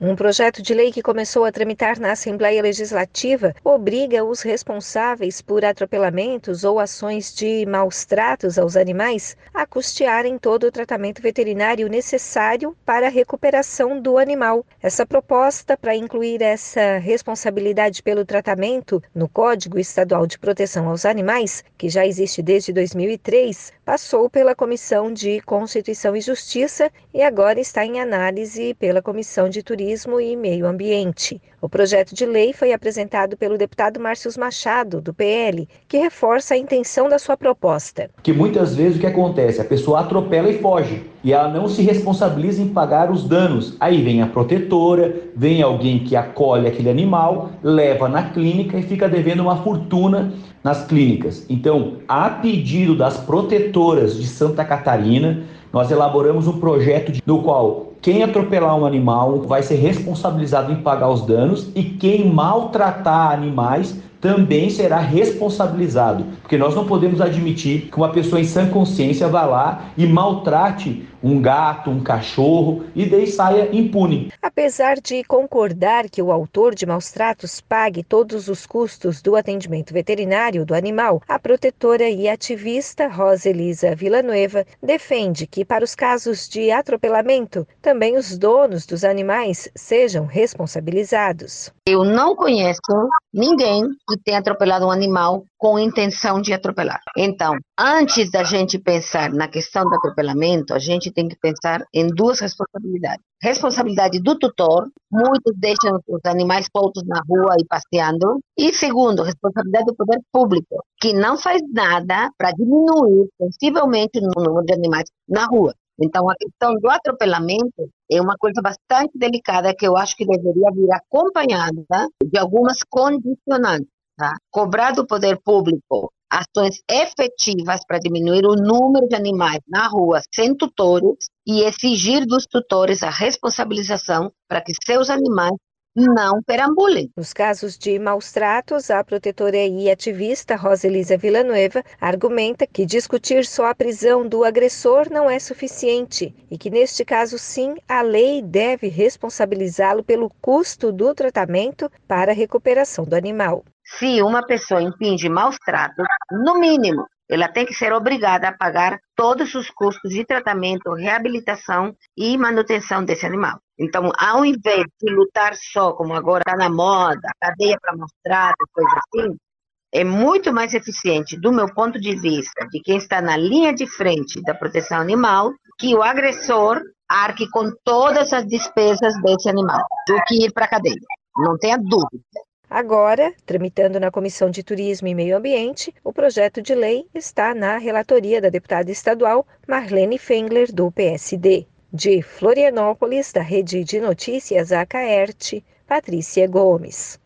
Um projeto de lei que começou a tramitar na Assembleia Legislativa obriga os responsáveis por atropelamentos ou ações de maus tratos aos animais a custearem todo o tratamento veterinário necessário para a recuperação do animal. Essa proposta, para incluir essa responsabilidade pelo tratamento no Código Estadual de Proteção aos Animais, que já existe desde 2003, passou pela Comissão de Constituição e Justiça e agora está em análise pela Comissão de Turismo Turismo e Meio Ambiente. O projeto de lei foi apresentado pelo deputado Márcio Machado, do PL, que reforça a intenção da sua proposta. Que muitas vezes o que acontece? A pessoa atropela e foge, e ela não se responsabiliza em pagar os danos. Aí vem a protetora, vem alguém que acolhe aquele animal, leva na clínica e fica devendo uma fortuna nas clínicas. Então, a pedido das protetoras de Santa Catarina, nós elaboramos um projeto no qual quem atropelar um animal vai ser responsabilizado em pagar os danos e quem maltratar animais também será responsabilizado, porque nós não podemos admitir que uma pessoa em sã consciência vá lá e maltrate um gato, um cachorro e daí saia impune. Apesar de concordar que o autor de maus tratos pague todos os custos do atendimento veterinário do animal, a protetora e ativista Rosa Elisa Villanueva defende que para os casos de atropelamento, também os donos dos animais sejam responsabilizados. Eu não conheço ninguém que tenha atropelado um animal com intenção de atropelar. Então, antes da gente pensar na questão do atropelamento, a gente tem que pensar em duas responsabilidades. Responsabilidade do tutor, muitos deixam os animais soltos na rua e passeando. E segundo, responsabilidade do poder público, que não faz nada para diminuir sensivelmente o número de animais na rua. Então, a questão do atropelamento é uma coisa bastante delicada que eu acho que deveria vir acompanhada de algumas condicionantes. Tá? Cobrar do poder público ações efetivas para diminuir o número de animais na rua sem tutores e exigir dos tutores a responsabilização para que seus animais não perambulem. Nos casos de maus tratos, a protetora e ativista Roselisa Villanueva argumenta que discutir só a prisão do agressor não é suficiente e que, neste caso, sim, a lei deve responsabilizá-lo pelo custo do tratamento para a recuperação do animal. Se uma pessoa impinge maus tratos, no mínimo, ela tem que ser obrigada a pagar todos os custos de tratamento, reabilitação e manutenção desse animal. Então, ao invés de lutar só, como agora está na moda, cadeia para mostrar, coisa assim, é muito mais eficiente, do meu ponto de vista, de quem está na linha de frente da proteção animal, que o agressor arque com todas as despesas desse animal, do que ir para a cadeia. Não tenha dúvida. Agora, tramitando na Comissão de Turismo e Meio Ambiente, o projeto de lei está na relatoria da deputada estadual Marlene Fengler, do PSD. De Florianópolis, da Rede de Notícias Acaerte, Patrícia Gomes.